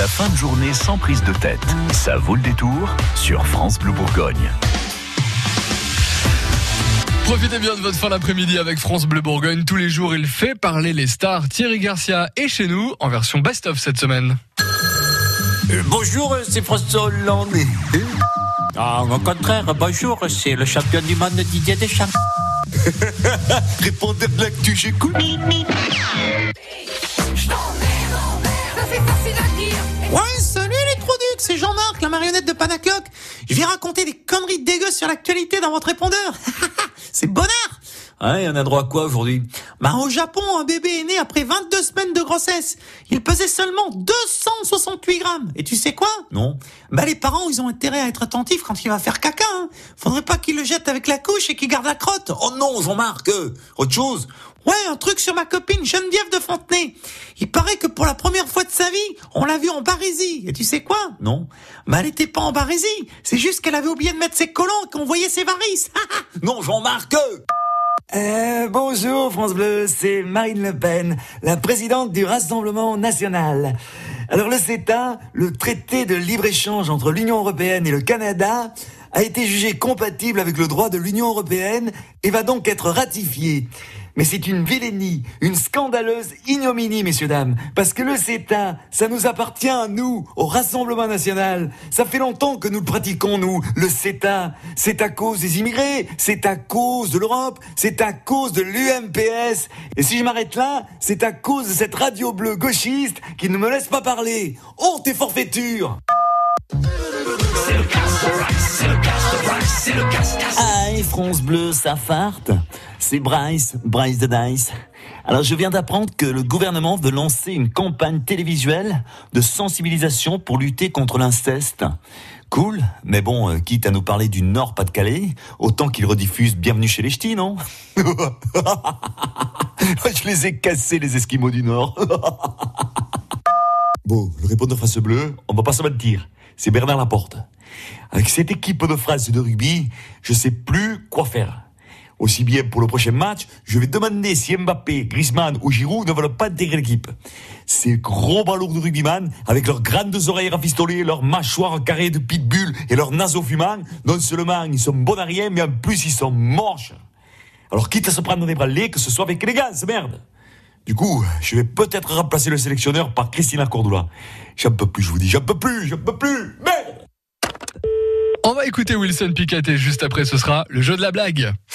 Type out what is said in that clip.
La fin de journée sans prise de tête. Ça vaut le détour sur France Bleu Bourgogne. Profitez bien de votre fin d'après-midi avec France Bleu Bourgogne. Tous les jours, il fait parler les stars. Thierry Garcia est chez nous en version best-of cette semaine. Euh, bonjour, c'est François Hollande. Ah, au contraire, bonjour, c'est le champion du monde Didier Deschamps. Répondez de l'actu, j'écoute. La marionnette de Panacoc. Je viens raconter des conneries dégueu sur l'actualité dans votre répondeur. c'est bonheur Ouais, on a droit à quoi aujourd'hui? Bah au Japon, un bébé est né après 22 semaines de grossesse. Il pesait seulement 268 grammes. Et tu sais quoi? Non. Bah les parents, ils ont intérêt à être attentifs quand il va faire caca. Hein. Faudrait pas qu'il le jette avec la couche et qu'il garde la crotte. Oh non, Jean-Marc, euh, autre chose Ouais, un truc sur ma copine Geneviève de Fontenay. Il paraît que pour la première fois de sa vie, on l'a vue en barésie. Et tu sais quoi? Non. Bah elle était pas en barésie. C'est juste qu'elle avait oublié de mettre ses collants et qu'on voyait ses varices. Non, Jean-Marc Euh, bonjour France Bleu, c'est Marine Le Pen, la présidente du Rassemblement National. Alors le CETA, le traité de libre-échange entre l'Union Européenne et le Canada, a été jugé compatible avec le droit de l'Union Européenne et va donc être ratifié. Mais c'est une vilainie, une scandaleuse ignominie, messieurs, dames. Parce que le CETA, ça nous appartient à nous, au Rassemblement National. Ça fait longtemps que nous le pratiquons, nous, le CETA. C'est à cause des immigrés, c'est à cause de l'Europe, c'est à cause de l'UMPS. Et si je m'arrête là, c'est à cause de cette radio bleue gauchiste qui ne me laisse pas parler. Oh, tes forfaitures Aïe, France Bleu, ça farte. C'est Bryce, Bryce de Dice. Alors, je viens d'apprendre que le gouvernement veut lancer une campagne télévisuelle de sensibilisation pour lutter contre l'inceste. Cool, mais bon, euh, quitte à nous parler du Nord-Pas-de-Calais, autant qu'il rediffuse Bienvenue chez les Ch'tis, non? Je les ai cassés, les Esquimaux du Nord. bon, le répondeur face bleu, on va pas se mentir, c'est Bernard Laporte. Avec cette équipe de France de rugby, je sais plus quoi faire. Aussi bien pour le prochain match, je vais demander si Mbappé, Griezmann ou Giroud ne veulent pas intégrer l'équipe. Ces gros ballons de rugbyman, avec leurs grandes oreilles rafistolées, leurs mâchoires carrées de pitbull et leurs naseaux fumants, non seulement ils sont bons à rien, mais en plus ils sont moches. Alors quitte à se prendre le lait, que ce soit avec élégance, merde. Du coup, je vais peut-être remplacer le sélectionneur par Christina Cordula. J'en peux plus, je vous dis, j'en peux plus, j'en peux plus, merde On va écouter Wilson Piquet et juste après ce sera le jeu de la blague.